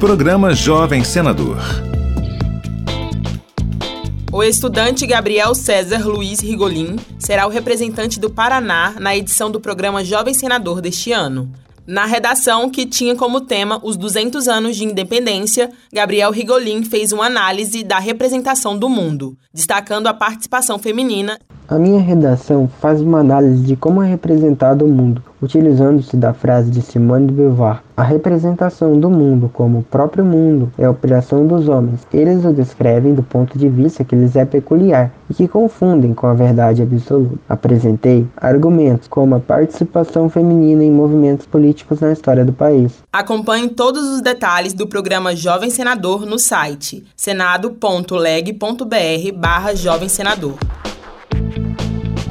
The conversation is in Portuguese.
Programa Jovem Senador. O estudante Gabriel César Luiz Rigolin será o representante do Paraná na edição do programa Jovem Senador deste ano. Na redação, que tinha como tema os 200 anos de independência, Gabriel Rigolin fez uma análise da representação do mundo, destacando a participação feminina a minha redação faz uma análise de como é representado o mundo, utilizando-se da frase de Simone de Beauvoir. A representação do mundo como o próprio mundo é a operação dos homens. Eles o descrevem do ponto de vista que lhes é peculiar e que confundem com a verdade absoluta. Apresentei argumentos como a participação feminina em movimentos políticos na história do país. Acompanhe todos os detalhes do programa Jovem Senador no site senado.leg.br barra Jovem Senador